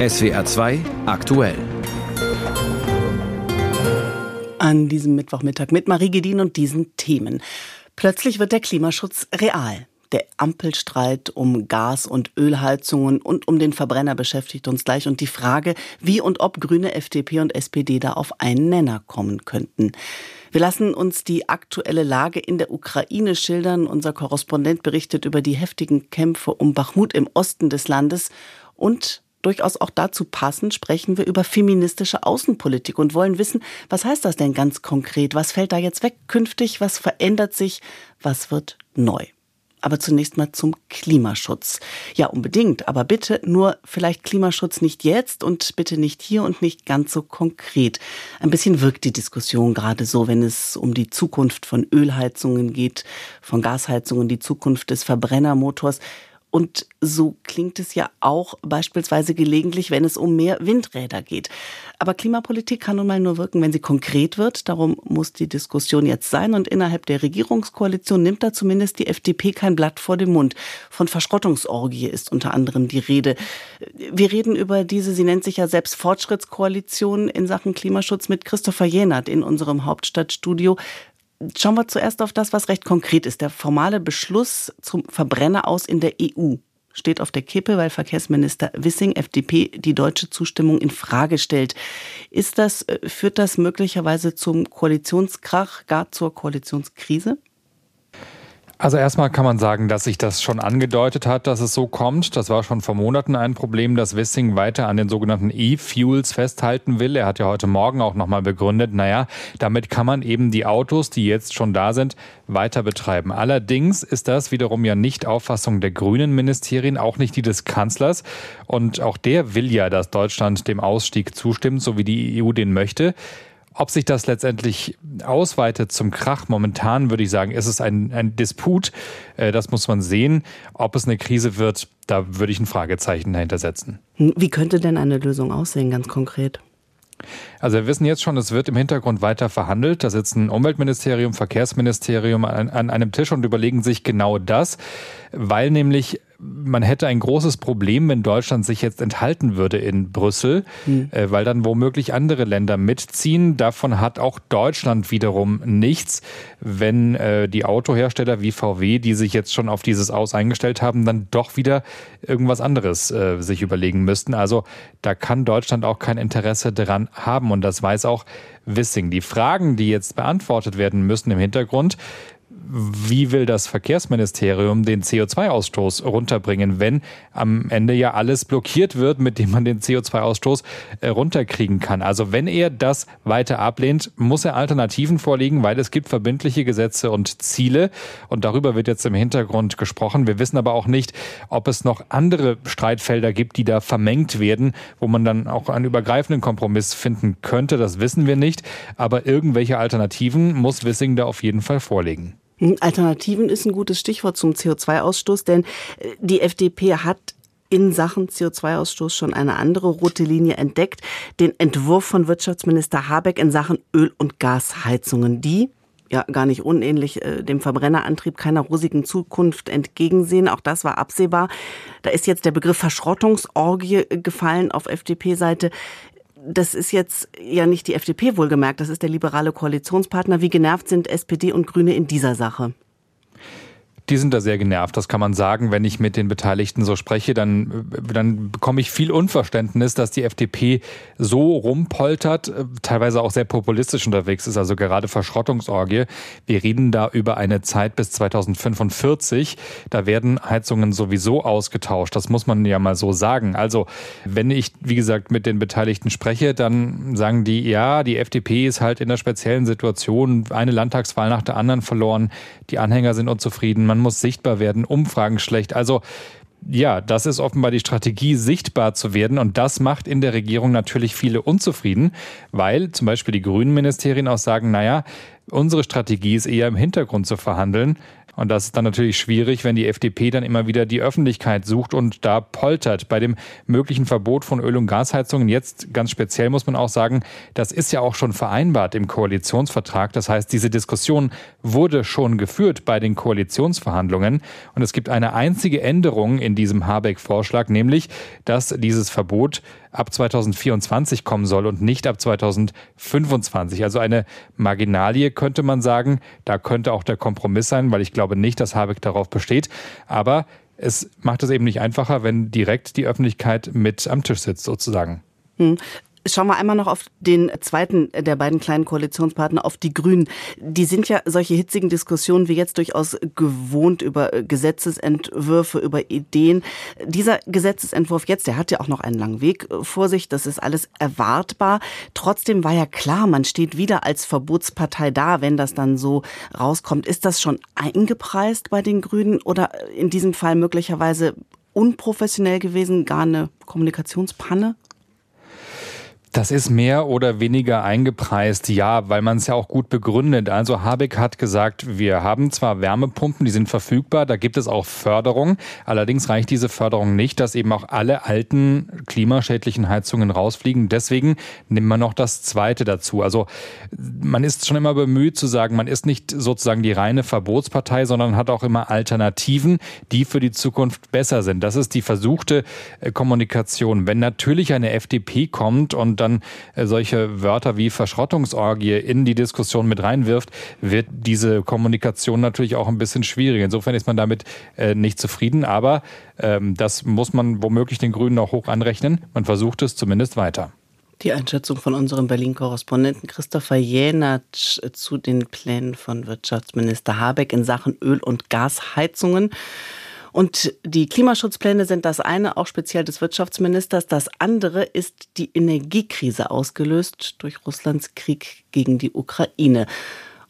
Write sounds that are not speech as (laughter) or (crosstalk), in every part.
SWR 2 aktuell. An diesem Mittwochmittag mit Marie Gedin und diesen Themen. Plötzlich wird der Klimaschutz real. Der Ampelstreit um Gas- und Ölheizungen und um den Verbrenner beschäftigt uns gleich und die Frage, wie und ob Grüne, FDP und SPD da auf einen Nenner kommen könnten. Wir lassen uns die aktuelle Lage in der Ukraine schildern. Unser Korrespondent berichtet über die heftigen Kämpfe um Bachmut im Osten des Landes und durchaus auch dazu passend sprechen wir über feministische Außenpolitik und wollen wissen, was heißt das denn ganz konkret? Was fällt da jetzt weg künftig? Was verändert sich? Was wird neu? Aber zunächst mal zum Klimaschutz. Ja, unbedingt. Aber bitte nur vielleicht Klimaschutz nicht jetzt und bitte nicht hier und nicht ganz so konkret. Ein bisschen wirkt die Diskussion gerade so, wenn es um die Zukunft von Ölheizungen geht, von Gasheizungen, die Zukunft des Verbrennermotors. Und so klingt es ja auch beispielsweise gelegentlich, wenn es um mehr Windräder geht. Aber Klimapolitik kann nun mal nur wirken, wenn sie konkret wird. Darum muss die Diskussion jetzt sein. Und innerhalb der Regierungskoalition nimmt da zumindest die FDP kein Blatt vor den Mund. Von Verschrottungsorgie ist unter anderem die Rede. Wir reden über diese, sie nennt sich ja selbst Fortschrittskoalition in Sachen Klimaschutz mit Christopher Jenert in unserem Hauptstadtstudio. Schauen wir zuerst auf das, was recht konkret ist. Der formale Beschluss zum Verbrenner aus in der EU steht auf der Kippe, weil Verkehrsminister Wissing, FDP, die deutsche Zustimmung in Frage stellt. Ist das, äh, führt das möglicherweise zum Koalitionskrach, gar zur Koalitionskrise? Also erstmal kann man sagen, dass sich das schon angedeutet hat, dass es so kommt. Das war schon vor Monaten ein Problem, dass Wissing weiter an den sogenannten E-Fuels festhalten will. Er hat ja heute Morgen auch nochmal begründet, naja, damit kann man eben die Autos, die jetzt schon da sind, weiter betreiben. Allerdings ist das wiederum ja nicht Auffassung der grünen Ministerien, auch nicht die des Kanzlers. Und auch der will ja, dass Deutschland dem Ausstieg zustimmt, so wie die EU den möchte. Ob sich das letztendlich ausweitet zum Krach, momentan würde ich sagen, ist es ein, ein Disput. Äh, das muss man sehen. Ob es eine Krise wird, da würde ich ein Fragezeichen dahinter setzen. Wie könnte denn eine Lösung aussehen, ganz konkret? Also wir wissen jetzt schon, es wird im Hintergrund weiter verhandelt. Da sitzen Umweltministerium, Verkehrsministerium an, an einem Tisch und überlegen sich genau das, weil nämlich man hätte ein großes Problem, wenn Deutschland sich jetzt enthalten würde in Brüssel, mhm. äh, weil dann womöglich andere Länder mitziehen. Davon hat auch Deutschland wiederum nichts, wenn äh, die Autohersteller wie VW, die sich jetzt schon auf dieses Aus eingestellt haben, dann doch wieder irgendwas anderes äh, sich überlegen müssten. Also da kann Deutschland auch kein Interesse dran haben und das weiß auch Wissing. Die Fragen, die jetzt beantwortet werden müssen im Hintergrund, wie will das Verkehrsministerium den CO2-Ausstoß runterbringen, wenn am Ende ja alles blockiert wird, mit dem man den CO2-Ausstoß äh, runterkriegen kann. Also wenn er das weiter ablehnt, muss er Alternativen vorlegen, weil es gibt verbindliche Gesetze und Ziele und darüber wird jetzt im Hintergrund gesprochen. Wir wissen aber auch nicht, ob es noch andere Streitfelder gibt, die da vermengt werden, wo man dann auch einen übergreifenden Kompromiss finden könnte. Das wissen wir nicht, aber irgendwelche Alternativen muss Wissing da auf jeden Fall vorlegen. Alternativen ist ein gutes Stichwort zum CO2-Ausstoß, denn äh, die FDP hat in Sachen CO2-Ausstoß schon eine andere rote Linie entdeckt, den Entwurf von Wirtschaftsminister Habeck in Sachen Öl- und Gasheizungen, die ja gar nicht unähnlich äh, dem Verbrennerantrieb keiner rosigen Zukunft entgegensehen. Auch das war absehbar. Da ist jetzt der Begriff Verschrottungsorgie gefallen auf FDP-Seite das ist jetzt ja nicht die FDP wohlgemerkt, das ist der liberale Koalitionspartner. Wie genervt sind SPD und Grüne in dieser Sache? Die sind da sehr genervt, das kann man sagen. Wenn ich mit den Beteiligten so spreche, dann, dann bekomme ich viel Unverständnis, dass die FDP so rumpoltert, teilweise auch sehr populistisch unterwegs ist, also gerade Verschrottungsorgie. Wir reden da über eine Zeit bis 2045. Da werden Heizungen sowieso ausgetauscht. Das muss man ja mal so sagen. Also, wenn ich, wie gesagt, mit den Beteiligten spreche, dann sagen die, ja, die FDP ist halt in einer speziellen Situation, eine Landtagswahl nach der anderen verloren. Die Anhänger sind unzufrieden. Man muss sichtbar werden, Umfragen schlecht. Also ja, das ist offenbar die Strategie, sichtbar zu werden. Und das macht in der Regierung natürlich viele unzufrieden, weil zum Beispiel die grünen Ministerien auch sagen, naja, unsere Strategie ist eher im Hintergrund zu verhandeln. Und das ist dann natürlich schwierig, wenn die FDP dann immer wieder die Öffentlichkeit sucht und da poltert. Bei dem möglichen Verbot von Öl- und Gasheizungen jetzt ganz speziell muss man auch sagen, das ist ja auch schon vereinbart im Koalitionsvertrag. Das heißt, diese Diskussion wurde schon geführt bei den Koalitionsverhandlungen. Und es gibt eine einzige Änderung in diesem Habeck-Vorschlag, nämlich, dass dieses Verbot ab 2024 kommen soll und nicht ab 2025. Also eine Marginalie könnte man sagen. Da könnte auch der Kompromiss sein, weil ich glaube nicht, dass Habeck darauf besteht. Aber es macht es eben nicht einfacher, wenn direkt die Öffentlichkeit mit am Tisch sitzt, sozusagen. Schauen wir einmal noch auf den zweiten der beiden kleinen Koalitionspartner, auf die Grünen. Die sind ja solche hitzigen Diskussionen wie jetzt durchaus gewohnt über Gesetzesentwürfe, über Ideen. Dieser Gesetzesentwurf jetzt, der hat ja auch noch einen langen Weg vor sich. Das ist alles erwartbar. Trotzdem war ja klar, man steht wieder als Verbotspartei da, wenn das dann so rauskommt. Ist das schon eingepreist bei den Grünen oder in diesem Fall möglicherweise unprofessionell gewesen, gar eine Kommunikationspanne? Das ist mehr oder weniger eingepreist, ja, weil man es ja auch gut begründet. Also Habeck hat gesagt, wir haben zwar Wärmepumpen, die sind verfügbar, da gibt es auch Förderung. Allerdings reicht diese Förderung nicht, dass eben auch alle alten klimaschädlichen Heizungen rausfliegen. Deswegen nimmt man noch das zweite dazu. Also man ist schon immer bemüht zu sagen, man ist nicht sozusagen die reine Verbotspartei, sondern hat auch immer Alternativen, die für die Zukunft besser sind. Das ist die versuchte äh, Kommunikation. Wenn natürlich eine FDP kommt und dann äh, solche Wörter wie Verschrottungsorgie in die Diskussion mit reinwirft, wird diese Kommunikation natürlich auch ein bisschen schwierig. Insofern ist man damit äh, nicht zufrieden, aber ähm, das muss man womöglich den Grünen auch hoch anrechnen. Man versucht es zumindest weiter. Die Einschätzung von unserem Berlin-Korrespondenten Christopher Jenatsch zu den Plänen von Wirtschaftsminister Habeck in Sachen Öl- und Gasheizungen. Und die Klimaschutzpläne sind das eine, auch speziell des Wirtschaftsministers. Das andere ist die Energiekrise ausgelöst durch Russlands Krieg gegen die Ukraine.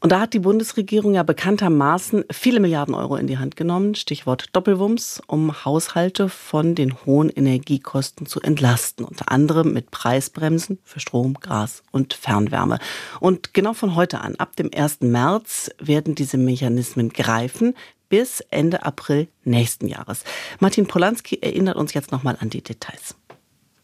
Und da hat die Bundesregierung ja bekanntermaßen viele Milliarden Euro in die Hand genommen, Stichwort Doppelwumms, um Haushalte von den hohen Energiekosten zu entlasten, unter anderem mit Preisbremsen für Strom, Gas und Fernwärme. Und genau von heute an, ab dem 1. März, werden diese Mechanismen greifen bis Ende April nächsten Jahres. Martin Polanski erinnert uns jetzt nochmal an die Details.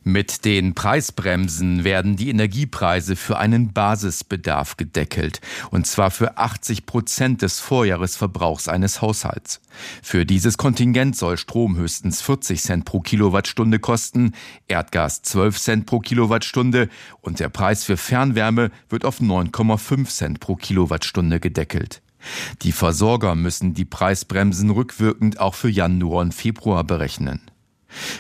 Mit den Preisbremsen werden die Energiepreise für einen Basisbedarf gedeckelt, und zwar für 80 Prozent des Vorjahresverbrauchs eines Haushalts. Für dieses Kontingent soll Strom höchstens 40 Cent pro Kilowattstunde kosten, Erdgas 12 Cent pro Kilowattstunde und der Preis für Fernwärme wird auf 9,5 Cent pro Kilowattstunde gedeckelt. Die Versorger müssen die Preisbremsen rückwirkend auch für Januar und Februar berechnen.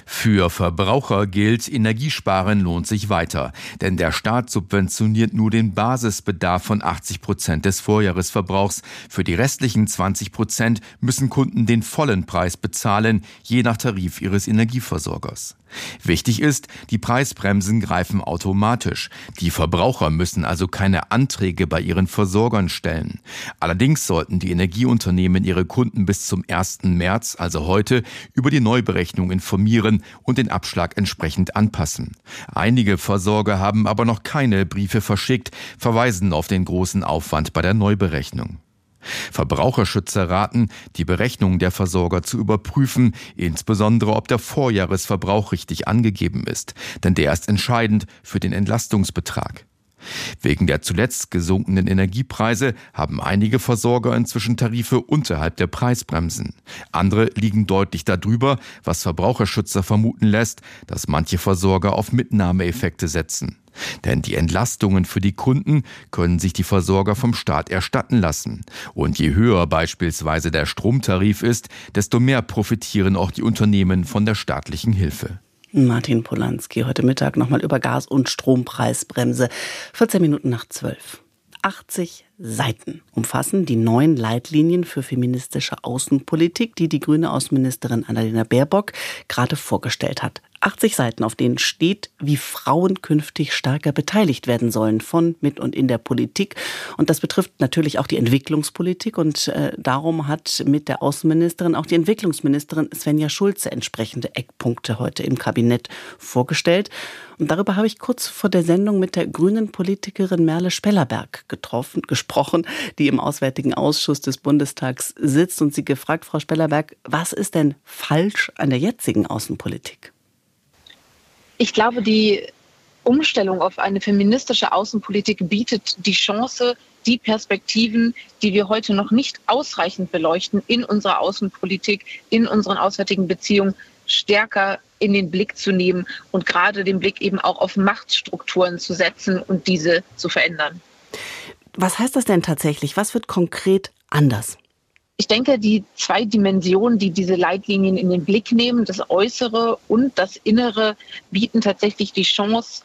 Für Verbraucher gilt, Energiesparen lohnt sich weiter, denn der Staat subventioniert nur den Basisbedarf von 80 Prozent des Vorjahresverbrauchs. Für die restlichen 20 Prozent müssen Kunden den vollen Preis bezahlen, je nach Tarif ihres Energieversorgers. Wichtig ist, die Preisbremsen greifen automatisch. Die Verbraucher müssen also keine Anträge bei ihren Versorgern stellen. Allerdings sollten die Energieunternehmen ihre Kunden bis zum 1. März, also heute, über die Neuberechnung informieren und den Abschlag entsprechend anpassen. Einige Versorger haben aber noch keine Briefe verschickt, verweisen auf den großen Aufwand bei der Neuberechnung. Verbraucherschützer raten, die Berechnung der Versorger zu überprüfen, insbesondere ob der Vorjahresverbrauch richtig angegeben ist, denn der ist entscheidend für den Entlastungsbetrag. Wegen der zuletzt gesunkenen Energiepreise haben einige Versorger inzwischen Tarife unterhalb der Preisbremsen. Andere liegen deutlich darüber, was Verbraucherschützer vermuten lässt, dass manche Versorger auf Mitnahmeeffekte setzen. Denn die Entlastungen für die Kunden können sich die Versorger vom Staat erstatten lassen. Und je höher beispielsweise der Stromtarif ist, desto mehr profitieren auch die Unternehmen von der staatlichen Hilfe. Martin Polanski heute Mittag nochmal über Gas- und Strompreisbremse. 14 Minuten nach 12. 80 Seiten umfassen die neuen Leitlinien für feministische Außenpolitik, die die grüne Außenministerin Annalena Baerbock gerade vorgestellt hat. 80 Seiten, auf denen steht, wie Frauen künftig stärker beteiligt werden sollen von, mit und in der Politik. Und das betrifft natürlich auch die Entwicklungspolitik. Und äh, darum hat mit der Außenministerin auch die Entwicklungsministerin Svenja Schulze entsprechende Eckpunkte heute im Kabinett vorgestellt. Und darüber habe ich kurz vor der Sendung mit der grünen Politikerin Merle Spellerberg getroffen, gesprochen, die im Auswärtigen Ausschuss des Bundestags sitzt und sie gefragt, Frau Spellerberg, was ist denn falsch an der jetzigen Außenpolitik? Ich glaube, die Umstellung auf eine feministische Außenpolitik bietet die Chance, die Perspektiven, die wir heute noch nicht ausreichend beleuchten, in unserer Außenpolitik, in unseren auswärtigen Beziehungen stärker in den Blick zu nehmen und gerade den Blick eben auch auf Machtstrukturen zu setzen und diese zu verändern. Was heißt das denn tatsächlich? Was wird konkret anders? Ich denke, die zwei Dimensionen, die diese Leitlinien in den Blick nehmen, das Äußere und das Innere, bieten tatsächlich die Chance,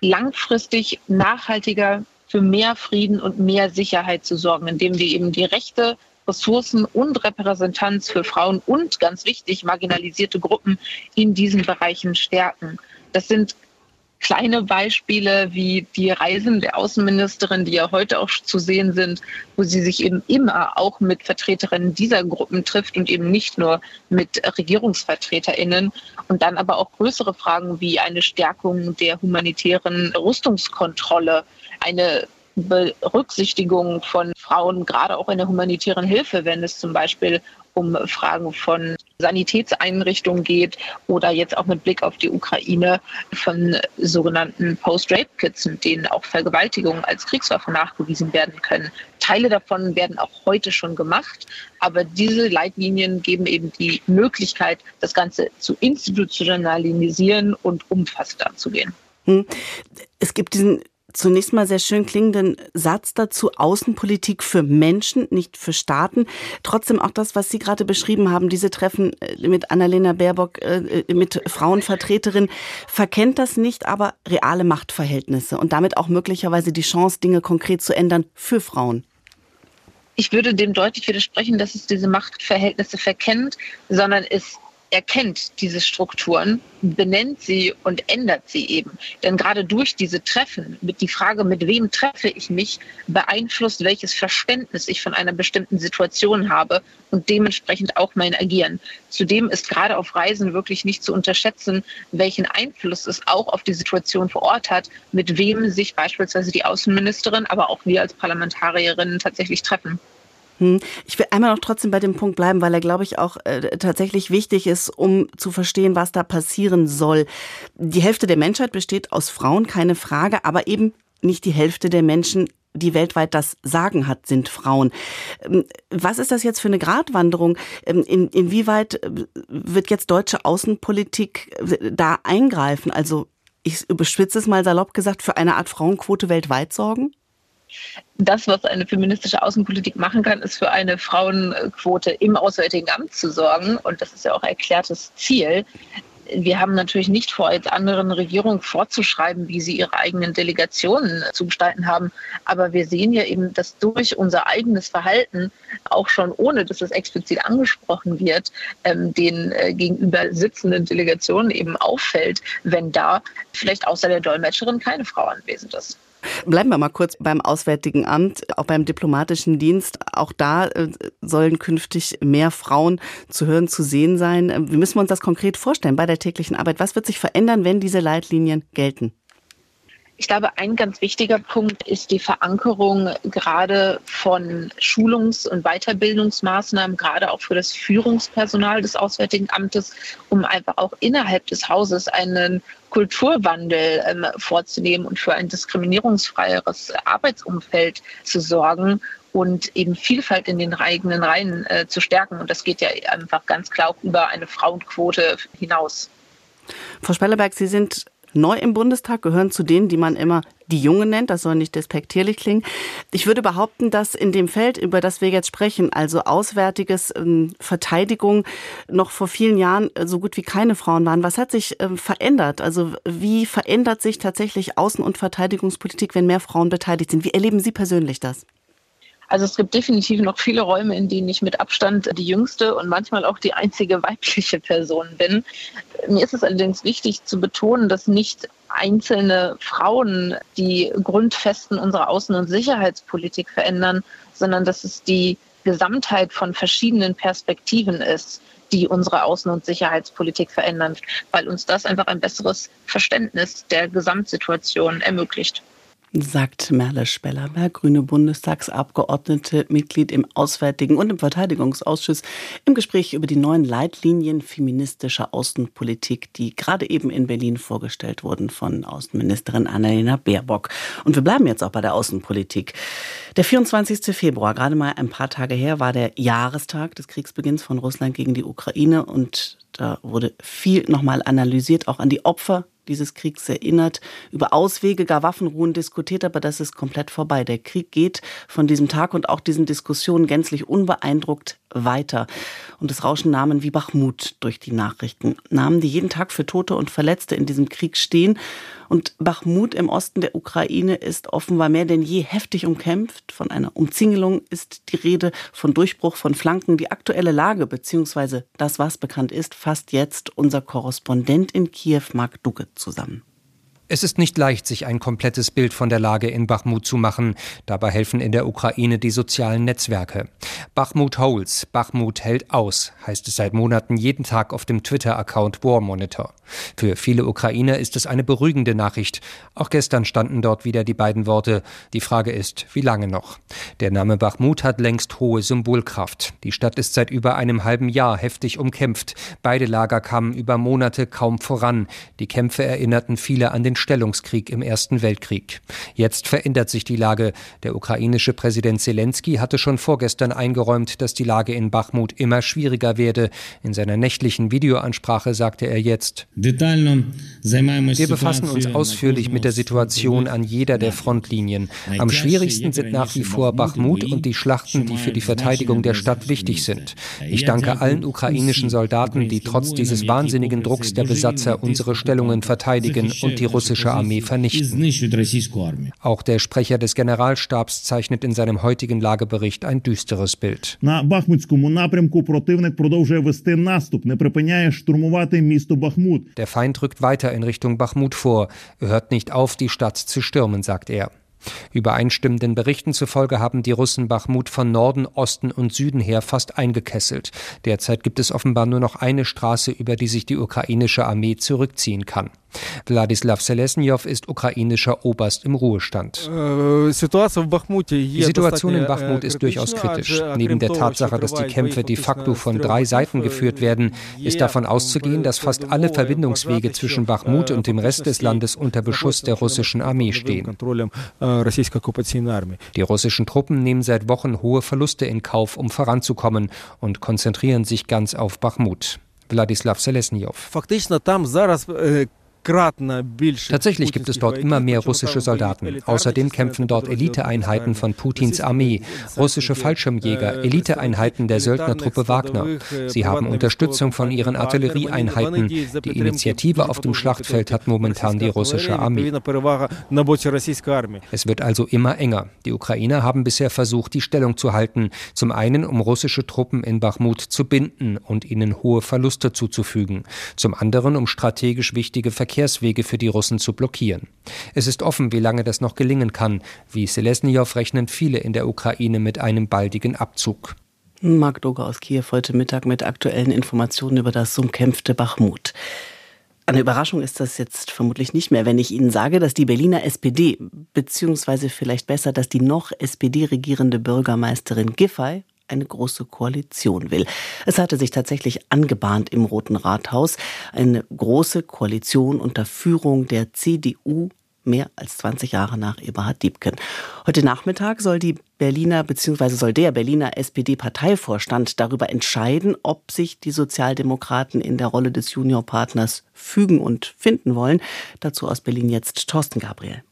langfristig nachhaltiger für mehr Frieden und mehr Sicherheit zu sorgen, indem wir eben die Rechte Ressourcen und Repräsentanz für Frauen und ganz wichtig marginalisierte Gruppen in diesen Bereichen stärken. Das sind kleine Beispiele wie die Reisen der Außenministerin, die ja heute auch zu sehen sind, wo sie sich eben immer auch mit Vertreterinnen dieser Gruppen trifft und eben nicht nur mit Regierungsvertreterinnen. Und dann aber auch größere Fragen wie eine Stärkung der humanitären Rüstungskontrolle, eine Berücksichtigung von Frauen, gerade auch in der humanitären Hilfe, wenn es zum Beispiel um Fragen von Sanitätseinrichtungen geht oder jetzt auch mit Blick auf die Ukraine von sogenannten Post-Rape-Kits, mit denen auch Vergewaltigungen als Kriegswaffe nachgewiesen werden können. Teile davon werden auch heute schon gemacht, aber diese Leitlinien geben eben die Möglichkeit, das Ganze zu institutionalisieren und umfassend anzugehen. Hm. Es gibt diesen zunächst mal sehr schön klingenden Satz dazu, Außenpolitik für Menschen, nicht für Staaten. Trotzdem auch das, was Sie gerade beschrieben haben, diese Treffen äh, mit Annalena Baerbock, äh, mit Frauenvertreterin, verkennt das nicht, aber reale Machtverhältnisse und damit auch möglicherweise die Chance, Dinge konkret zu ändern für Frauen. Ich würde dem deutlich widersprechen, dass es diese Machtverhältnisse verkennt, sondern es erkennt diese Strukturen, benennt sie und ändert sie eben. Denn gerade durch diese Treffen, mit die Frage, mit wem treffe ich mich, beeinflusst, welches Verständnis ich von einer bestimmten Situation habe und dementsprechend auch mein Agieren. Zudem ist gerade auf Reisen wirklich nicht zu unterschätzen, welchen Einfluss es auch auf die Situation vor Ort hat, mit wem sich beispielsweise die Außenministerin, aber auch wir als Parlamentarierinnen tatsächlich treffen. Hm. Ich will einmal noch trotzdem bei dem Punkt bleiben, weil er, glaube ich, auch äh, tatsächlich wichtig ist, um zu verstehen, was da passieren soll. Die Hälfte der Menschheit besteht aus Frauen, keine Frage, aber eben nicht die Hälfte der Menschen, die weltweit das Sagen hat, sind Frauen. Ähm, was ist das jetzt für eine Gratwanderung? Ähm, in, inwieweit äh, wird jetzt deutsche Außenpolitik äh, da eingreifen? Also ich überspitze es mal salopp gesagt, für eine Art Frauenquote weltweit sorgen? Das, was eine feministische Außenpolitik machen kann, ist für eine Frauenquote im Auswärtigen Amt zu sorgen. Und das ist ja auch erklärtes Ziel. Wir haben natürlich nicht vor, jetzt anderen Regierungen vorzuschreiben, wie sie ihre eigenen Delegationen zu gestalten haben. Aber wir sehen ja eben, dass durch unser eigenes Verhalten, auch schon ohne dass es explizit angesprochen wird, ähm, den äh, gegenüber sitzenden Delegationen eben auffällt, wenn da vielleicht außer der Dolmetscherin keine Frau anwesend ist. Bleiben wir mal kurz beim Auswärtigen Amt, auch beim diplomatischen Dienst. Auch da äh, sollen künftig mehr Frauen zu hören, zu sehen sein. Wie müssen wir uns das konkret vorstellen bei der täglichen Arbeit? Was wird sich verändern, wenn diese Leitlinien gelten? Ich glaube, ein ganz wichtiger Punkt ist die Verankerung gerade von Schulungs- und Weiterbildungsmaßnahmen, gerade auch für das Führungspersonal des Auswärtigen Amtes, um einfach auch innerhalb des Hauses einen Kulturwandel ähm, vorzunehmen und für ein diskriminierungsfreieres Arbeitsumfeld zu sorgen und eben Vielfalt in den eigenen Reihen äh, zu stärken. Und das geht ja einfach ganz klar über eine Frauenquote hinaus. Frau Spelleberg, Sie sind neu im Bundestag, gehören zu denen, die man immer die Jungen nennt. Das soll nicht despektierlich klingen. Ich würde behaupten, dass in dem Feld, über das wir jetzt sprechen, also auswärtiges ähm, Verteidigung, noch vor vielen Jahren äh, so gut wie keine Frauen waren. Was hat sich ähm, verändert? Also wie verändert sich tatsächlich Außen- und Verteidigungspolitik, wenn mehr Frauen beteiligt sind? Wie erleben Sie persönlich das? Also es gibt definitiv noch viele Räume, in denen ich mit Abstand die jüngste und manchmal auch die einzige (laughs) weibliche Person bin. Mir ist es allerdings wichtig zu betonen, dass nicht einzelne Frauen die Grundfesten unserer Außen- und Sicherheitspolitik verändern, sondern dass es die Gesamtheit von verschiedenen Perspektiven ist, die unsere Außen- und Sicherheitspolitik verändern, weil uns das einfach ein besseres Verständnis der Gesamtsituation ermöglicht. Sagt Merle Spellerberg, grüne Bundestagsabgeordnete, Mitglied im Auswärtigen und im Verteidigungsausschuss, im Gespräch über die neuen Leitlinien feministischer Außenpolitik, die gerade eben in Berlin vorgestellt wurden von Außenministerin Annalena Baerbock. Und wir bleiben jetzt auch bei der Außenpolitik. Der 24. Februar, gerade mal ein paar Tage her, war der Jahrestag des Kriegsbeginns von Russland gegen die Ukraine und da wurde viel nochmal analysiert, auch an die Opfer dieses Kriegs erinnert, über Auswege, gar Waffenruhen diskutiert, aber das ist komplett vorbei. Der Krieg geht von diesem Tag und auch diesen Diskussionen gänzlich unbeeindruckt weiter. Und es rauschen Namen wie Bachmut durch die Nachrichten. Namen, die jeden Tag für Tote und Verletzte in diesem Krieg stehen. Und Bachmut im Osten der Ukraine ist offenbar mehr denn je heftig umkämpft. Von einer Umzingelung ist die Rede, von Durchbruch von Flanken. Die aktuelle Lage, beziehungsweise das, was bekannt ist, fasst jetzt unser Korrespondent in Kiew, Mark Duge, zusammen. Es ist nicht leicht, sich ein komplettes Bild von der Lage in Bachmut zu machen. Dabei helfen in der Ukraine die sozialen Netzwerke. Bachmut holds, Bachmut hält aus, heißt es seit Monaten jeden Tag auf dem Twitter-Account War Monitor. Für viele Ukrainer ist es eine beruhigende Nachricht. Auch gestern standen dort wieder die beiden Worte. Die Frage ist, wie lange noch? Der Name Bachmut hat längst hohe Symbolkraft. Die Stadt ist seit über einem halben Jahr heftig umkämpft. Beide Lager kamen über Monate kaum voran. Die Kämpfe erinnerten viele an den Stellungskrieg im Ersten Weltkrieg. Jetzt verändert sich die Lage. Der ukrainische Präsident Zelensky hatte schon vorgestern eingeräumt, dass die Lage in Bachmut immer schwieriger werde. In seiner nächtlichen Videoansprache sagte er jetzt, wir befassen uns ausführlich mit der Situation an jeder der Frontlinien. Am schwierigsten sind nach wie vor Bachmut und die Schlachten, die für die Verteidigung der Stadt wichtig sind. Ich danke allen ukrainischen Soldaten, die trotz dieses wahnsinnigen Drucks der Besatzer unsere Stellungen verteidigen und die russische russische Armee vernichten. Auch der Sprecher des Generalstabs zeichnet in seinem heutigen Lagebericht ein düsteres Bild. Der Feind rückt weiter in Richtung Bachmut vor. Er hört nicht auf, die Stadt zu stürmen, sagt er. Übereinstimmenden Berichten zufolge haben die Russen Bachmut von Norden, Osten und Süden her fast eingekesselt. Derzeit gibt es offenbar nur noch eine Straße, über die sich die ukrainische Armee zurückziehen kann. Wladislav Selesnjow ist ukrainischer Oberst im Ruhestand. Äh, die Situation in Bachmut ist durchaus kritisch. Neben der Tatsache, dass die Kämpfe de facto von drei Seiten geführt werden, ist davon auszugehen, dass fast alle Verbindungswege zwischen Bachmut und dem Rest des Landes unter Beschuss der russischen Armee stehen. Die russischen Truppen nehmen seit Wochen hohe Verluste in Kauf, um voranzukommen und konzentrieren sich ganz auf Bachmut. Wladislav Selesnjow. Tatsächlich gibt es dort immer mehr russische Soldaten. Außerdem kämpfen dort Eliteeinheiten von Putins Armee, russische Fallschirmjäger, Eliteeinheiten der Söldnertruppe Wagner. Sie haben Unterstützung von ihren Artillerieeinheiten. Die Initiative auf dem Schlachtfeld hat momentan die russische Armee. Es wird also immer enger. Die Ukrainer haben bisher versucht, die Stellung zu halten. Zum einen, um russische Truppen in Bachmut zu binden und ihnen hohe Verluste zuzufügen. Zum anderen, um strategisch wichtige Verkehrswege Verkehrswege für die Russen zu blockieren. Es ist offen, wie lange das noch gelingen kann. Wie Selesnjow rechnen viele in der Ukraine mit einem baldigen Abzug. Marc Doger aus Kiew heute Mittag mit aktuellen Informationen über das umkämpfte Bachmut. Eine Überraschung ist das jetzt vermutlich nicht mehr, wenn ich Ihnen sage, dass die Berliner SPD, beziehungsweise vielleicht besser, dass die noch SPD regierende Bürgermeisterin Giffey eine große Koalition will. Es hatte sich tatsächlich angebahnt im Roten Rathaus eine große Koalition unter Führung der CDU mehr als 20 Jahre nach Eberhard Diebken. Heute Nachmittag soll die Berliner bzw. soll der Berliner SPD-Parteivorstand darüber entscheiden, ob sich die Sozialdemokraten in der Rolle des Juniorpartners fügen und finden wollen. Dazu aus Berlin jetzt Thorsten Gabriel.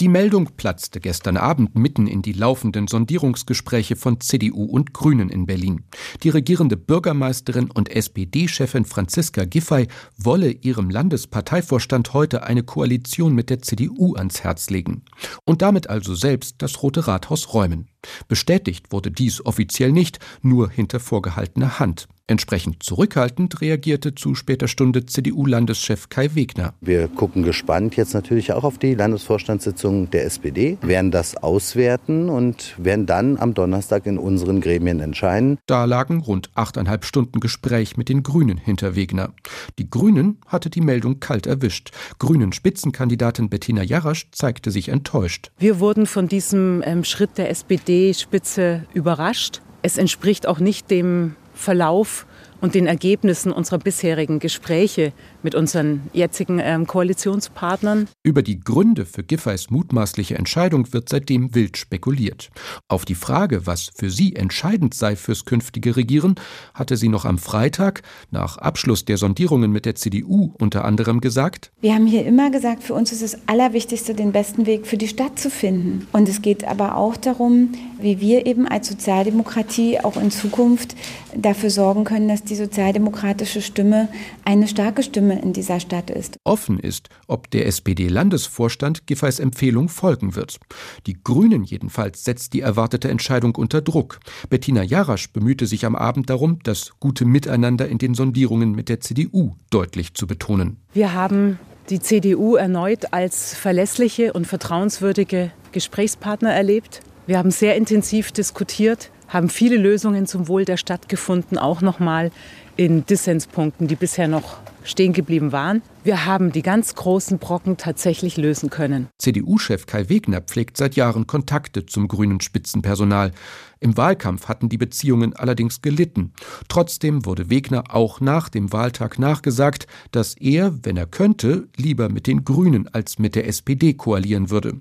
Die Meldung platzte gestern Abend mitten in die laufenden Sondierungsgespräche von CDU und Grünen in Berlin. Die regierende Bürgermeisterin und SPD-Chefin Franziska Giffey wolle ihrem Landesparteivorstand heute eine Koalition mit der CDU ans Herz legen und damit also selbst das Rote Rathaus räumen. Bestätigt wurde dies offiziell nicht, nur hinter vorgehaltener Hand. Entsprechend zurückhaltend reagierte zu später Stunde CDU-Landeschef Kai Wegner. Wir gucken gespannt jetzt natürlich auch auf die Landesvorstandssitzung der SPD, werden das auswerten und werden dann am Donnerstag in unseren Gremien entscheiden. Da lagen rund achteinhalb Stunden Gespräch mit den Grünen hinter Wegner. Die Grünen hatte die Meldung kalt erwischt. Grünen Spitzenkandidatin Bettina Jarasch zeigte sich enttäuscht. Wir wurden von diesem ähm, Schritt der SPD-Spitze überrascht. Es entspricht auch nicht dem Verlauf und den Ergebnissen unserer bisherigen Gespräche mit unseren jetzigen ähm, Koalitionspartnern. Über die Gründe für Giffey's mutmaßliche Entscheidung wird seitdem wild spekuliert. Auf die Frage, was für sie entscheidend sei fürs künftige Regieren, hatte sie noch am Freitag nach Abschluss der Sondierungen mit der CDU unter anderem gesagt: Wir haben hier immer gesagt, für uns ist es allerwichtigste, den besten Weg für die Stadt zu finden. Und es geht aber auch darum, wie wir eben als Sozialdemokratie auch in Zukunft dafür sorgen können, dass die sozialdemokratische Stimme eine starke Stimme in dieser Stadt ist. Offen ist, ob der SPD-Landesvorstand Giffey's Empfehlung folgen wird. Die Grünen jedenfalls setzt die erwartete Entscheidung unter Druck. Bettina Jarasch bemühte sich am Abend darum, das gute Miteinander in den Sondierungen mit der CDU deutlich zu betonen. Wir haben die CDU erneut als verlässliche und vertrauenswürdige Gesprächspartner erlebt. Wir haben sehr intensiv diskutiert haben viele Lösungen zum Wohl der Stadt gefunden, auch nochmal in Dissenspunkten, die bisher noch stehen geblieben waren. Wir haben die ganz großen Brocken tatsächlich lösen können. CDU-Chef Kai Wegner pflegt seit Jahren Kontakte zum grünen Spitzenpersonal. Im Wahlkampf hatten die Beziehungen allerdings gelitten. Trotzdem wurde Wegner auch nach dem Wahltag nachgesagt, dass er, wenn er könnte, lieber mit den Grünen als mit der SPD koalieren würde.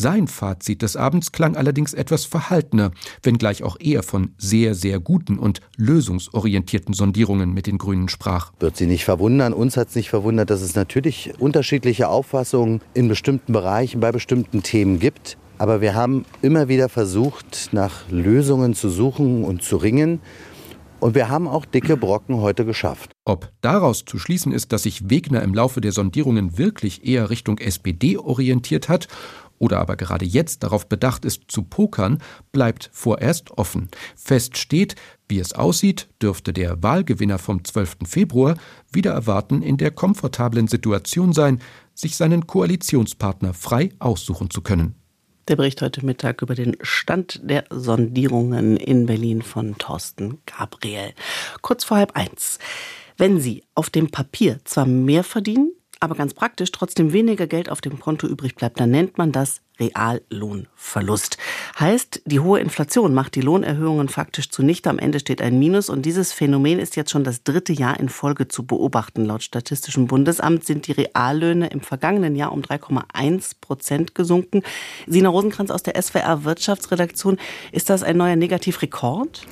Sein Fazit des Abends klang allerdings etwas verhaltener, wenngleich auch er von sehr, sehr guten und lösungsorientierten Sondierungen mit den Grünen sprach. Wird Sie nicht verwundern, uns hat es nicht verwundert, dass es natürlich unterschiedliche Auffassungen in bestimmten Bereichen bei bestimmten Themen gibt. Aber wir haben immer wieder versucht, nach Lösungen zu suchen und zu ringen. Und wir haben auch dicke Brocken heute geschafft. Ob daraus zu schließen ist, dass sich Wegner im Laufe der Sondierungen wirklich eher Richtung SPD orientiert hat oder aber gerade jetzt darauf bedacht ist, zu pokern, bleibt vorerst offen. Fest steht, wie es aussieht, dürfte der Wahlgewinner vom 12. Februar wieder erwarten in der komfortablen Situation sein, sich seinen Koalitionspartner frei aussuchen zu können. Der Bericht heute Mittag über den Stand der Sondierungen in Berlin von Thorsten Gabriel. Kurz vor halb eins. Wenn Sie auf dem Papier zwar mehr verdienen, aber ganz praktisch trotzdem weniger Geld auf dem Konto übrig bleibt, dann nennt man das Reallohnverlust. Heißt, die hohe Inflation macht die Lohnerhöhungen faktisch zunichte. Am Ende steht ein Minus und dieses Phänomen ist jetzt schon das dritte Jahr in Folge zu beobachten. Laut Statistischem Bundesamt sind die Reallöhne im vergangenen Jahr um 3,1 Prozent gesunken. Sina Rosenkranz aus der SWR Wirtschaftsredaktion, ist das ein neuer Negativrekord?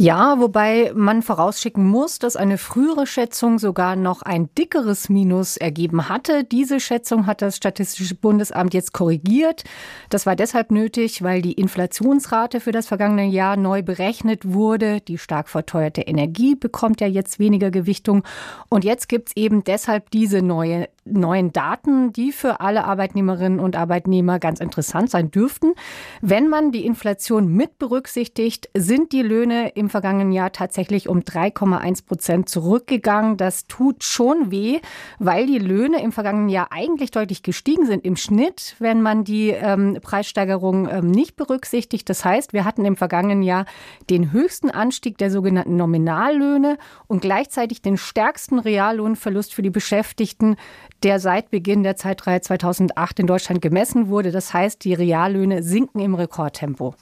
Ja, wobei man vorausschicken muss, dass eine frühere Schätzung sogar noch ein dickeres Minus ergeben hatte. Diese Schätzung hat das Statistische Bundesamt jetzt korrigiert. Das war deshalb nötig, weil die Inflationsrate für das vergangene Jahr neu berechnet wurde. Die stark verteuerte Energie bekommt ja jetzt weniger Gewichtung. Und jetzt gibt's eben deshalb diese neue neuen Daten, die für alle Arbeitnehmerinnen und Arbeitnehmer ganz interessant sein dürften. Wenn man die Inflation mit berücksichtigt, sind die Löhne im vergangenen Jahr tatsächlich um 3,1 Prozent zurückgegangen. Das tut schon weh, weil die Löhne im vergangenen Jahr eigentlich deutlich gestiegen sind im Schnitt, wenn man die ähm, Preissteigerung ähm, nicht berücksichtigt. Das heißt, wir hatten im vergangenen Jahr den höchsten Anstieg der sogenannten Nominallöhne und gleichzeitig den stärksten Reallohnverlust für die Beschäftigten der seit Beginn der Zeitreihe 2008 in Deutschland gemessen wurde. Das heißt, die Reallöhne sinken im Rekordtempo.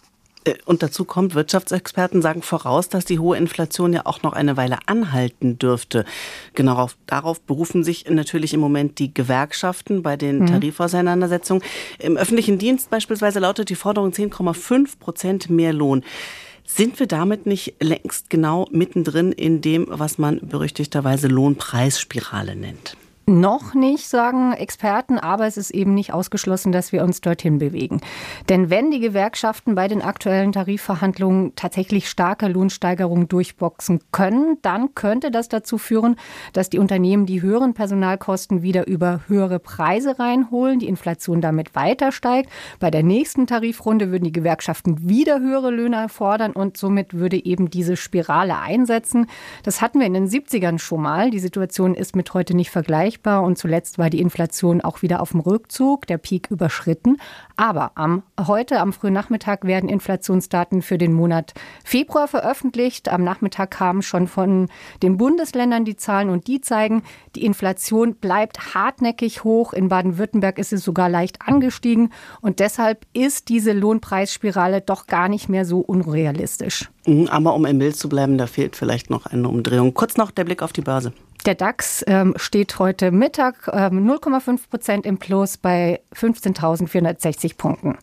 Äh, und dazu kommt, Wirtschaftsexperten sagen voraus, dass die hohe Inflation ja auch noch eine Weile anhalten dürfte. Genau darauf berufen sich natürlich im Moment die Gewerkschaften bei den mhm. Tarifauseinandersetzungen. Im öffentlichen Dienst beispielsweise lautet die Forderung 10,5 Prozent mehr Lohn. Sind wir damit nicht längst genau mittendrin in dem, was man berüchtigterweise Lohnpreisspirale nennt? Noch nicht, sagen Experten, aber es ist eben nicht ausgeschlossen, dass wir uns dorthin bewegen. Denn wenn die Gewerkschaften bei den aktuellen Tarifverhandlungen tatsächlich starke Lohnsteigerungen durchboxen können, dann könnte das dazu führen, dass die Unternehmen die höheren Personalkosten wieder über höhere Preise reinholen, die Inflation damit weiter steigt. Bei der nächsten Tarifrunde würden die Gewerkschaften wieder höhere Löhne fordern und somit würde eben diese Spirale einsetzen. Das hatten wir in den 70ern schon mal. Die Situation ist mit heute nicht vergleichbar vergleichbar und zuletzt war die Inflation auch wieder auf dem Rückzug, der Peak überschritten. Aber am, heute am frühen Nachmittag werden Inflationsdaten für den Monat Februar veröffentlicht. Am Nachmittag kamen schon von den Bundesländern die Zahlen und die zeigen, die Inflation bleibt hartnäckig hoch. In Baden-Württemberg ist es sogar leicht angestiegen und deshalb ist diese Lohnpreisspirale doch gar nicht mehr so unrealistisch. Mhm, aber um im Bild zu bleiben, da fehlt vielleicht noch eine Umdrehung. Kurz noch der Blick auf die Börse. Der DAX ähm, steht heute Mittag ähm, 0,5 Prozent im Plus bei 15.460 Punkten.